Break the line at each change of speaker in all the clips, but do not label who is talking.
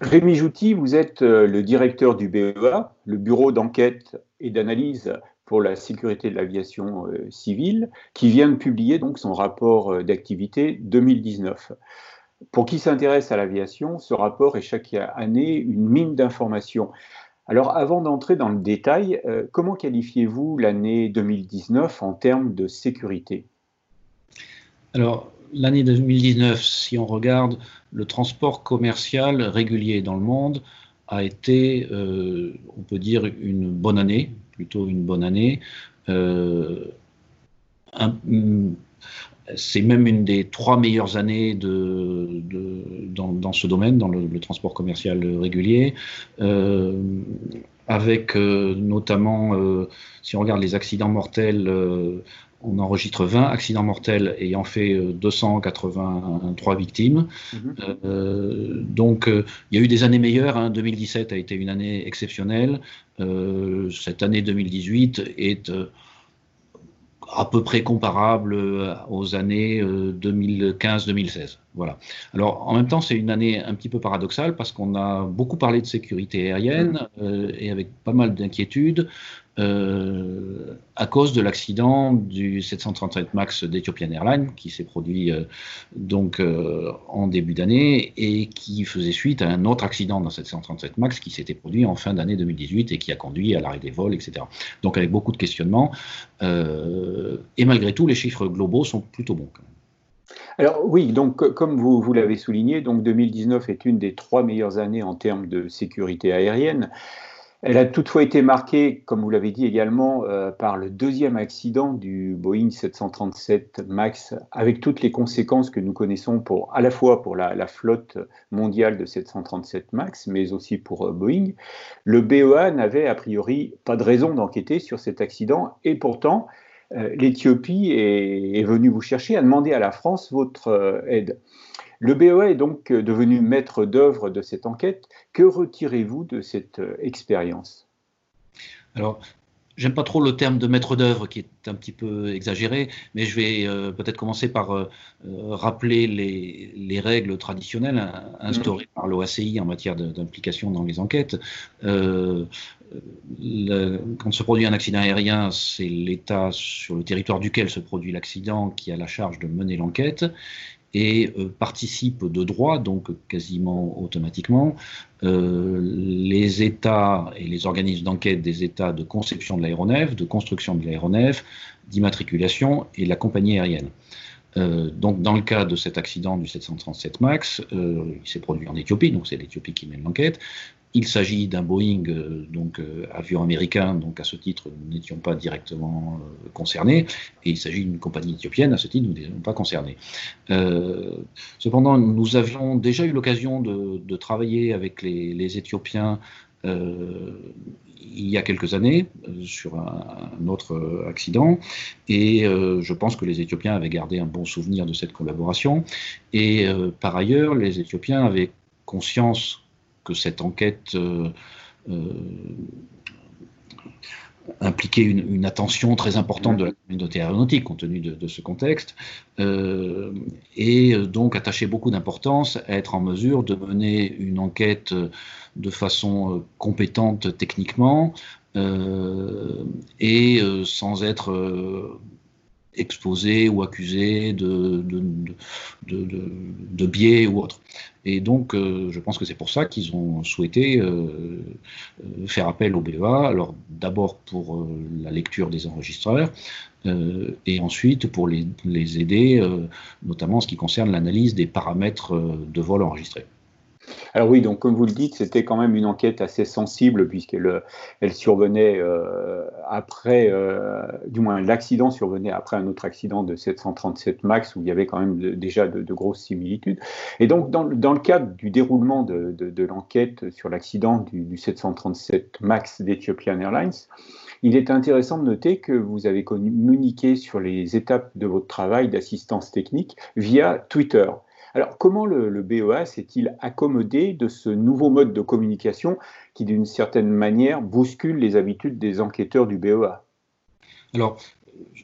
Rémi Jouty, vous êtes euh, le directeur du BEA, le Bureau d'enquête et d'analyse pour la sécurité de l'aviation euh, civile, qui vient de publier donc son rapport euh, d'activité 2019. Pour qui s'intéresse à l'aviation, ce rapport est chaque année une mine d'informations. Alors avant d'entrer dans le détail, comment qualifiez-vous l'année 2019 en termes de sécurité?
Alors l'année 2019, si on regarde le transport commercial régulier dans le monde, a été, euh, on peut dire, une bonne année, plutôt une bonne année. Euh, c'est même une des trois meilleures années de, dans, ce domaine, dans le, transport commercial régulier, euh, avec notamment, si on regarde les accidents mortels on enregistre 20 accidents mortels ayant fait 283 euh, victimes. Mhm. Euh, donc, euh, il y a eu des années meilleures. 2017 hein. a été une année exceptionnelle. cette année 2018 est à peu près comparable aux années 2015-2016. Voilà. Alors, en même temps, c'est une année un petit peu paradoxale parce qu'on a beaucoup parlé de sécurité aérienne mhm. et avec pas mal d'inquiétudes. Euh, à cause de l'accident du 737 MAX d'Ethiopian Airlines qui s'est produit euh, donc euh, en début d'année et qui faisait suite à un autre accident dans 737 MAX qui s'était produit en fin d'année 2018 et qui a conduit à l'arrêt des vols, etc. Donc avec beaucoup de questionnements. et malgré tout, les chiffres globaux sont plutôt bons.
Alors oui, donc comme vous, vous l'avez souligné, donc 2019 est une des trois meilleures années en termes de sécurité aérienne. Elle a toutefois été marquée, comme vous l'avez dit également, euh, par le deuxième accident du Boeing 737 MAX, avec toutes les conséquences que nous connaissons à la fois pour la, flotte mondiale de 737 MAX, mais aussi pour euh, Boeing. Le BEA n'avait a priori pas de raison d'enquêter sur cet accident, et pourtant, euh, l'Éthiopie est, est, venue vous chercher, a demandé à la France votre aide. Le BOA est donc euh, devenu maître d'œuvre de cette enquête. Que retirez-vous de cette euh, expérience?
Alors, J'aime pas trop le terme de maître d'œuvre qui est un petit peu exagéré, mais je vais euh, peut-être commencer par rappeler les, règles traditionnelles instaurées par l'OACI en matière d'implication dans les enquêtes. quand se produit un accident aérien, c'est l'État sur le territoire duquel se produit l'accident qui a la charge de mener l'enquête et euh, participe de droit, donc quasiment automatiquement, euh, les États et les organismes d'enquête des États de conception de l'aéronef, de construction de l'aéronef, d'immatriculation et la compagnie aérienne. Euh, donc, dans le cas de cet accident du 737 MAX, il s'est produit en Éthiopie, donc c'est l'Éthiopie qui mène l'enquête. Il s'agit d'un Boeing, euh, donc euh, avion américain, donc à ce titre, nous n'étions pas directement euh, concernés, et il s'agit d'une compagnie éthiopienne, à ce titre, nous n'étions pas concernés. cependant, nous avions déjà eu l'occasion de, travailler avec les, Éthiopiens il y a quelques années sur un, autre accident. Et je pense que les Éthiopiens avaient gardé un bon souvenir de cette collaboration. Et par ailleurs les Éthiopiens avaient conscience que cette enquête euh, euh, impliquait une, attention très importante de la communauté aéronautique compte tenu de, ce contexte, euh, et donc attacher beaucoup d'importance à être en mesure de mener une enquête de façon compétente techniquement et sans être exposé ou accusé de, de, biais ou autre. Et donc, euh, je pense que c'est pour ça qu'ils ont souhaité euh, euh, faire appel au BEA, alors d'abord pour la lecture des enregistreurs, et ensuite pour les, les aider, notamment en ce qui concerne l'analyse des paramètres de vol enregistrés.
Alors oui, donc comme vous le dites, c'était quand même une enquête assez sensible puisqu'elle elle survenait euh, après, euh, du moins l'accident survenait après un autre accident de 737 MAX où il y avait quand même déjà de, grosses similitudes. Et donc dans, le cadre du déroulement de, l'enquête sur l'accident du, du 737 MAX d'Ethiopian Airlines, il est intéressant de noter que vous avez communiqué sur les étapes de votre travail d'assistance technique via Twitter. Alors, comment le, BEA s'est-il accommodé de ce nouveau mode de communication qui, d'une certaine manière, bouscule les habitudes des enquêteurs du BEA
Alors,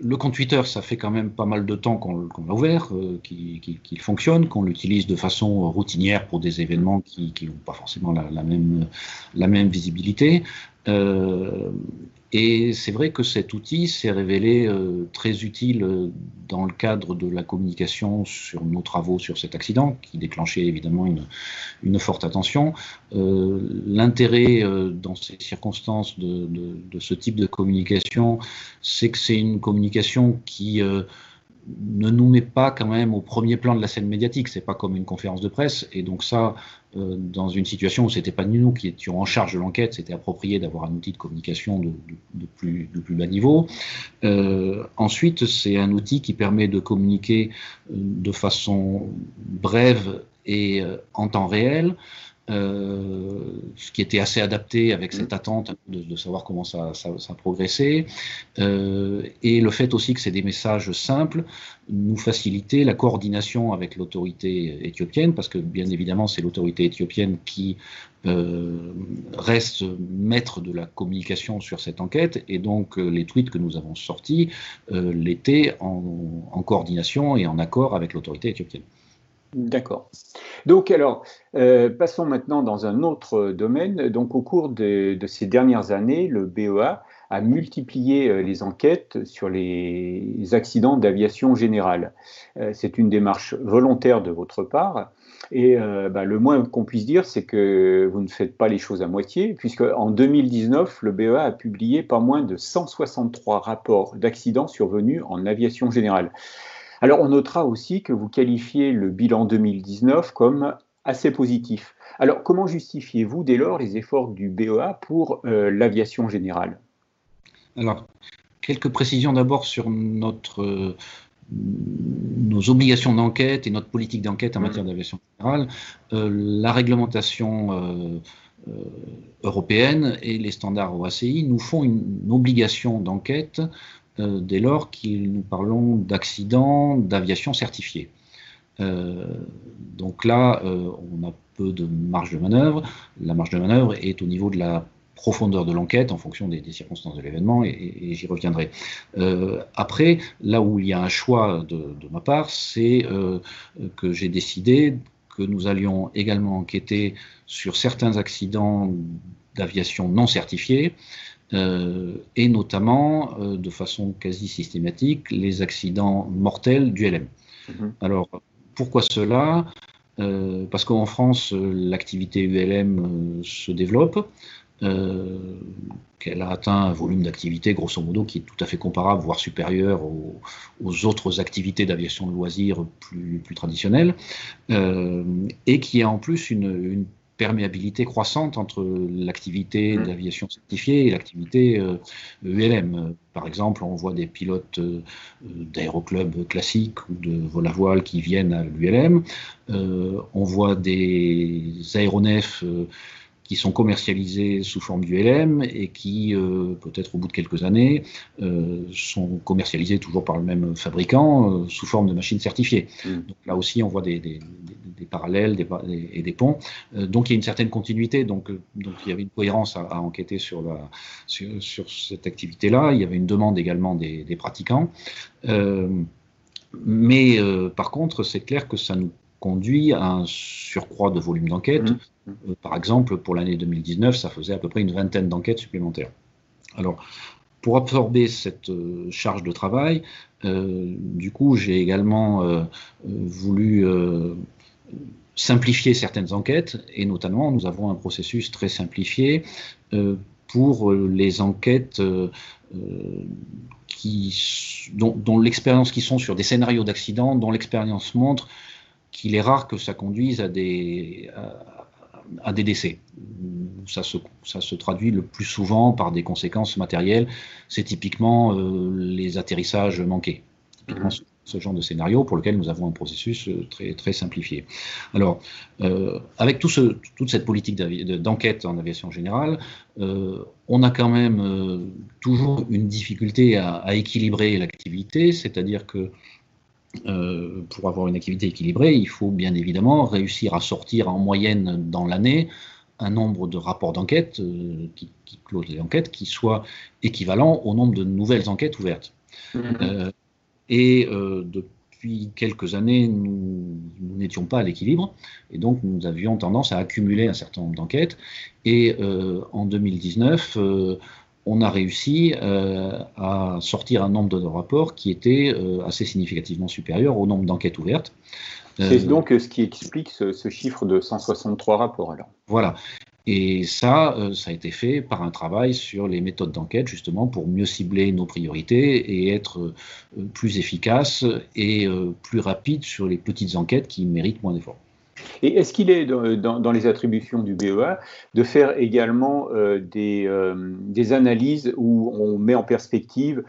le compte Twitter, ça fait quand même pas mal de temps qu'on l'a ouvert, qu'il fonctionne, qu'on l'utilise de façon routinière pour des événements qui n'ont pas forcément la, même, la même visibilité. Euh, et c'est vrai que cet outil s'est révélé euh, très utile euh, dans le cadre de la communication sur nos travaux sur cet accident, qui déclenchait évidemment une, forte attention. Euh, L'intérêt dans ces circonstances de, ce type de communication, c'est que c'est une communication qui ne nous met pas quand même au premier plan de la scène médiatique. C'est pas comme une conférence de presse. Et donc ça, euh, dans une situation où c'était pas nous qui étions en charge de l'enquête, c'était approprié d'avoir un outil de communication de, plus, bas niveau. Euh, ensuite, c'est un outil qui permet de communiquer euh, de façon brève et en temps réel. Euh, ce qui était assez adapté avec cette mm. attente de, savoir comment ça, ça, progressait, euh, et le fait aussi que c'est des messages simples nous facilitait la coordination avec l'autorité éthiopienne, parce que bien évidemment c'est l'autorité éthiopienne qui euh, reste maître de la communication sur cette enquête, et donc les tweets que nous avons sortis l'étaient en coordination et en accord avec l'autorité éthiopienne.
D'accord. Donc alors, euh, passons maintenant dans un autre domaine. Donc au cours de, ces dernières années, le BEA a multiplié euh, les enquêtes sur les accidents d'aviation générale. Euh, c'est une démarche volontaire de votre part. Et bah, le moins qu'on puisse dire, c'est que vous ne faites pas les choses à moitié, puisque en 2019, le BEA a publié pas moins de 163 rapports d'accidents survenus en aviation générale. Alors on notera aussi que vous qualifiez le bilan 2019 comme assez positif. Alors comment justifiez-vous dès lors les efforts du BEA pour euh, l'aviation générale?
Alors, quelques précisions d'abord sur notre, euh, nos obligations d'enquête et notre politique d'enquête en mmh. matière d'aviation générale. Euh, la réglementation européenne et les standards OACI nous font une obligation d'enquête euh, dès lors que nous parlons d'accidents d'aviation certifiés. Euh, donc là, euh, on a peu de marge de manœuvre. La marge de manœuvre est au niveau de la profondeur de l'enquête en fonction des, circonstances de l'événement et, j'y reviendrai. après, là où il y a un choix de, de ma part, c'est que j'ai décidé que nous allions également enquêter sur certains accidents d'aviation non certifiés euh, et notamment, euh, de façon quasi systématique, les accidents mortels du LM. Mhm. Alors, pourquoi cela? Euh, Parce qu'en France, l'activité ULM se développe, qu'elle a atteint un volume d'activité, grosso modo, qui est tout à fait comparable, voire supérieur aux, autres activités d'aviation de loisirs plus, plus traditionnelles, et qui a en plus une, une perméabilité croissante entre l'activité mmh. d'aviation certifiée et l'activité ULM. Euh, Par exemple, on voit des pilotes euh, d'aéroclubs classiques ou de vol à voile qui viennent à l'ULM. Euh, on voit des aéronefs qui sont commercialisés sous forme du LM et qui, euh, peut-être au bout de quelques années, euh, sont commercialisés toujours par le même fabricant euh, sous forme de machines certifiées. Mm. Donc là aussi, on voit des, des, des parallèles des, et des ponts. donc il y a une certaine continuité. Donc, donc il y avait une cohérence à, enquêter sur, la, sur, sur cette activité-là. Il y avait une demande également des, pratiquants. mais par contre, c'est clair que ça nous conduit à un surcroît de volume d'enquête. Mmh. Euh, par exemple, pour l'année 2019, ça faisait à peu près une vingtaine d'enquêtes supplémentaires. Alors, pour absorber cette euh, charge de travail, euh, du coup, j'ai également voulu simplifier certaines enquêtes, et notamment, nous avons un processus très simplifié pour les enquêtes qui, dont, dont l'expérience qui sont sur des scénarios d'accident, dont l'expérience montre qu'il est rare que ça conduise à des, à, des décès. Ça se, ça se, traduit le plus souvent par des conséquences matérielles. C'est typiquement euh, les atterrissages manqués. Typiquement. Ce genre de scénario pour lequel nous avons un processus euh, très, très simplifié. Alors, euh, avec tout ce, toute cette politique d'enquête en aviation générale, on a quand même toujours une difficulté à, à équilibrer l'activité, c'est-à-dire que euh, pour avoir une activité équilibrée, il faut bien évidemment réussir à sortir en moyenne dans l'année un nombre de rapports d'enquête euh, qui, closent les enquêtes qui soit équivalent au nombre de nouvelles enquêtes ouvertes. Mhm. Et depuis quelques années, nous n'étions pas à l'équilibre, et donc nous avions tendance à accumuler un certain nombre d'enquêtes. Et en 2019, on a réussi à sortir un nombre de rapports qui était assez significativement supérieur au nombre d'enquêtes ouvertes.
C'est donc ce qui explique ce, chiffre de 163 rapports alors.
Voilà. Et ça, euh, ça a été fait par un travail sur les méthodes d'enquête, justement, pour mieux cibler nos priorités et être euh, plus efficace et euh, plus rapide sur les petites enquêtes qui méritent moins d'efforts.
Et est-ce qu'il est dans, les attributions du BEA de faire également des, analyses où on met en perspective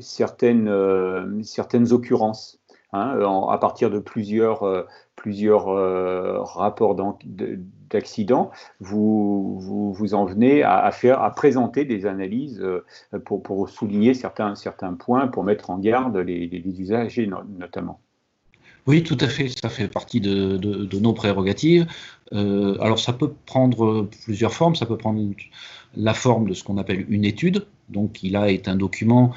certaines, certaines occurrences? Hein, à partir de plusieurs, euh, plusieurs euh, rapports d'accidents, vous, vous, vous, en venez à, faire, à présenter des analyses euh, pour, pour, souligner certains, certains points, pour mettre en garde les, usagers notamment.
Oui, tout à fait, ça fait partie de, de, nos prérogatives. alors ça peut prendre plusieurs formes, ça peut prendre la forme de ce qu'on appelle une étude, donc il a est un document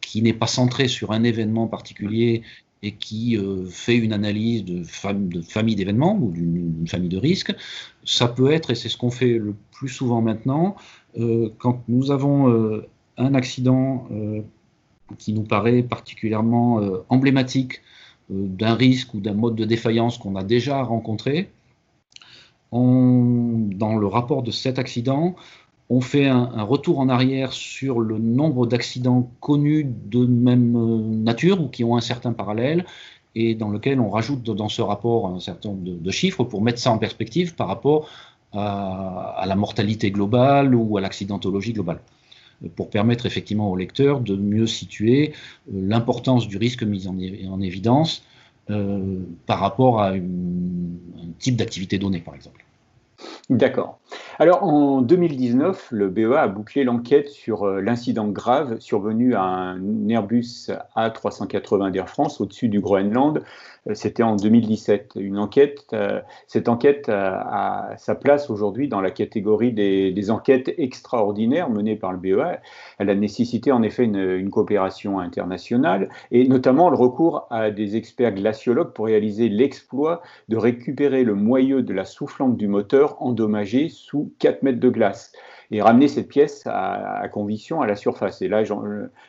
qui n'est pas centré sur un événement particulier et qui euh, fait une analyse de, famille d'événements ou d'une famille de risques. Ça peut être, et c'est ce qu'on fait le plus souvent maintenant, euh, quand nous avons euh, un accident qui nous paraît particulièrement emblématique d'un risque ou d'un mode de défaillance qu'on a déjà rencontré, on, dans le rapport de cet accident, on fait un, retour en arrière sur le nombre d'accidents connus de même euh, nature ou qui ont un certain parallèle et dans lequel on rajoute dans ce rapport un certain nombre de, chiffres pour mettre ça en perspective par rapport à, la mortalité globale ou à l'accidentologie globale pour permettre effectivement au lecteur de mieux situer euh, l'importance du risque mis en, évidence euh, par rapport à un type d'activité donnée, par exemple.
D'accord. Alors en 2019, le BEA a bouclé l'enquête sur euh, l'incident grave survenu à un Airbus A380 d'Air France au-dessus du Groenland euh, c'était en 2017. Une enquête, euh, cette enquête a, sa place aujourd'hui dans la catégorie des, enquêtes extraordinaires menées par le BEA. Elle a nécessité en effet une, coopération internationale et notamment le recours à des experts glaciologues pour réaliser l'exploit de récupérer le moyeu de la soufflante du moteur endommagé sous 4 mètres de glace et ramener cette pièce à, conviction à la surface. Et là,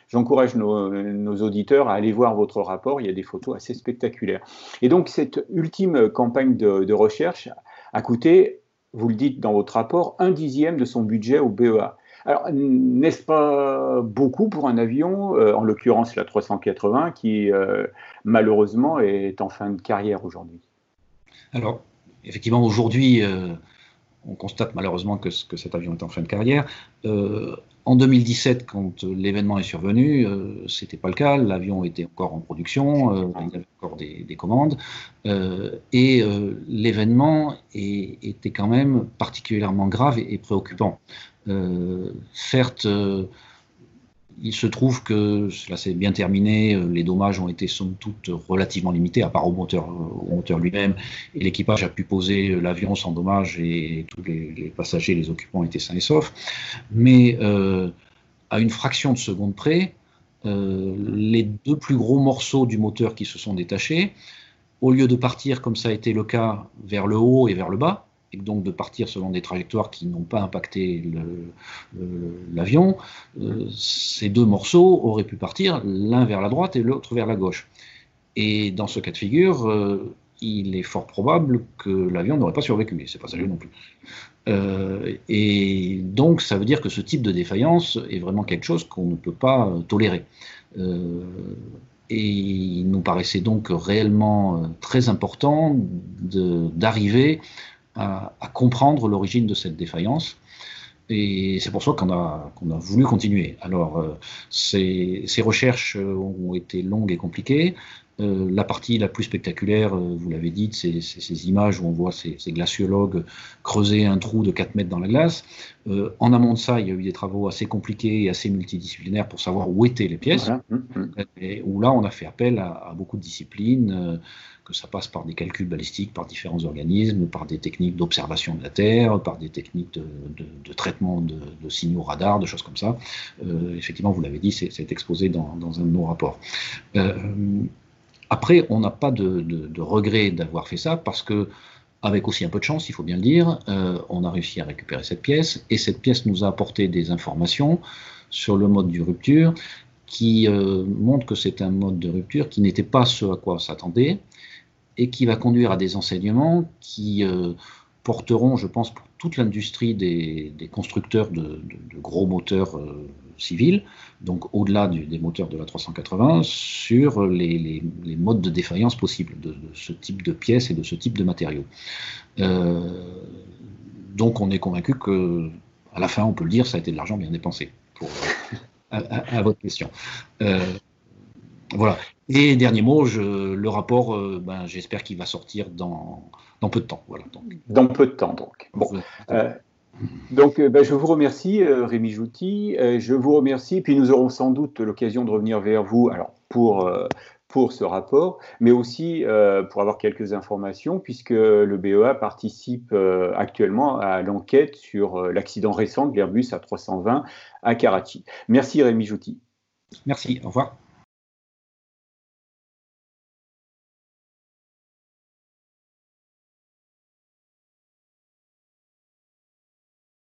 j'encourage nos, auditeurs à aller voir votre rapport. Il y a des photos assez spectaculaires. Et donc, cette ultime campagne de, recherche a coûté, vous le dites dans votre rapport, un dixième de son budget au BEA. Alors, n'est-ce pas beaucoup pour un avion, euh, en l'occurrence la 380, qui euh, malheureusement est en fin de carrière aujourd'hui?
Alors, effectivement, aujourd'hui, euh, on constate malheureusement que, que, cet avion est en fin de carrière. Euh, en 2017, quand l'événement est survenu, euh, ce n'était pas le cas. L'avion était encore en production, euh, il y avait encore des, commandes, et l'événement était quand même particulièrement grave et préoccupant. certes, il se trouve que cela s'est bien terminé, euh, les dommages ont été somme toute relativement limités, à part au moteur, lui-même, et l'équipage a pu poser l'avion sans dommages et tous les, passagers, les occupants étaient sains et saufs. Mais euh, à une fraction de seconde près, euh, les deux plus gros morceaux du moteur qui se sont détachés, au lieu de partir comme ça a été le cas vers le haut et vers le bas, donc de partir selon des trajectoires qui n'ont pas impacté l'avion, euh, ces deux morceaux auraient pu partir l'un vers la droite et l'autre vers la gauche. Et dans ce cas de figure, euh, il est fort probable que l'avion n'aurait pas survécu, et c'est pas sérieux non plus. Euh, et donc ça veut dire que ce type de défaillance est vraiment quelque chose qu'on ne peut pas tolérer. et il nous paraissait donc réellement très important d'arriver à, comprendre l'origine de cette défaillance. Et c'est pour ça qu'on a, qu'on a voulu continuer. Alors, euh, ces, ces, recherches ont été longues et compliquées. Euh, la partie la plus spectaculaire, euh, vous l'avez dit, c'est ces images où on voit ces, ces, glaciologues creuser un trou de 4 mètres dans la glace. en amont de ça, il y a eu des travaux assez compliqués et assez multidisciplinaires pour savoir où étaient les pièces. Et où là, on a fait appel à, à beaucoup de disciplines que ça passe par des calculs balistiques, par différents organismes, par des techniques d'observation de la Terre, par des techniques de, traitement de, signaux radar, de choses comme ça. effectivement, vous l'avez dit, c'est exposé dans, un de nos rapports. après, on n'a pas de, regret d'avoir fait ça parce que avec aussi un peu de chance, il faut bien le dire, on a réussi à récupérer cette pièce, et cette pièce nous a apporté des informations sur le mode de rupture qui euh, montre que c'est un mode de rupture qui n'était pas ce à quoi on s'attendait et qui va conduire à des enseignements qui euh, porteront, je pense, pour toute l'industrie des, constructeurs de, gros moteurs euh, civils, donc au-delà des moteurs de la 380, sur les, modes de défaillance possibles de, ce type de pièces et de ce type de matériaux. donc on est convaincu que, à la fin, on peut le dire, ça a été de l'argent bien dépensé pour, à, votre question. Euh, voilà. Et dernier mot, je, le rapport, euh, ben, j'espère qu'il va sortir dans, dans, peu de temps. Voilà,
Dans peu de temps, donc. Bon. Euh, donc, ben, je vous remercie, Rémi Jouty. je vous remercie. Puis nous aurons sans doute l'occasion de revenir vers vous. Alors, pour pour ce rapport, mais aussi euh, pour avoir quelques informations, puisque le BEA participe euh, actuellement à l'enquête sur euh, l'accident récent de l'Airbus A320 à Karachi. Merci Rémi Jouti.
Merci, au revoir.